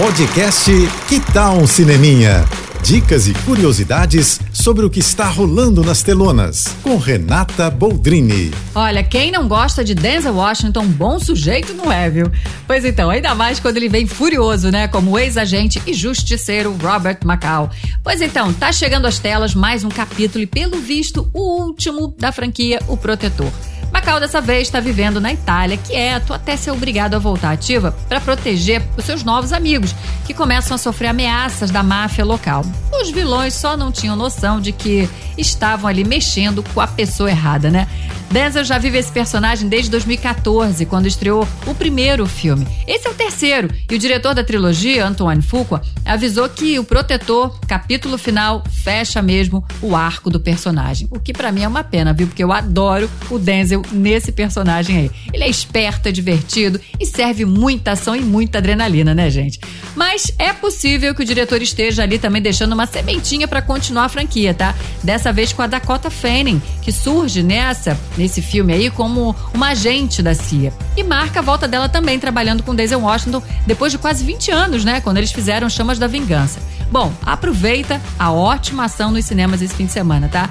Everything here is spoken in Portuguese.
Podcast Que Tal um Cineminha? Dicas e curiosidades sobre o que está rolando nas telonas, com Renata Boldrini. Olha, quem não gosta de Denzel Washington, bom sujeito não é, viu? Pois então, ainda mais quando ele vem furioso, né? Como ex-agente e justiceiro Robert Macau. Pois então, tá chegando às telas mais um capítulo e, pelo visto, o último da franquia O Protetor. Macau dessa vez está vivendo na Itália, quieto até ser obrigado a voltar ativa para proteger os seus novos amigos, que começam a sofrer ameaças da máfia local. Os vilões só não tinham noção de que estavam ali mexendo com a pessoa errada, né? Denzel já vive esse personagem desde 2014, quando estreou o primeiro filme. Esse é o terceiro, e o diretor da trilogia, Antoine Fuqua, avisou que o Protetor, capítulo final, fecha mesmo o arco do personagem. O que para mim é uma pena, viu? Porque eu adoro o Denzel nesse personagem aí. Ele é esperto, é divertido e serve muita ação e muita adrenalina, né, gente? Mas é possível que o diretor esteja ali também deixando uma sementinha para continuar a franquia, tá? Dessa vez com a Dakota Fanning, que surge nessa nesse filme aí como uma agente da CIA. E marca a volta dela também trabalhando com Denzel Washington depois de quase 20 anos, né, quando eles fizeram Chamas da Vingança. Bom, aproveita a ótima ação nos cinemas esse fim de semana, tá?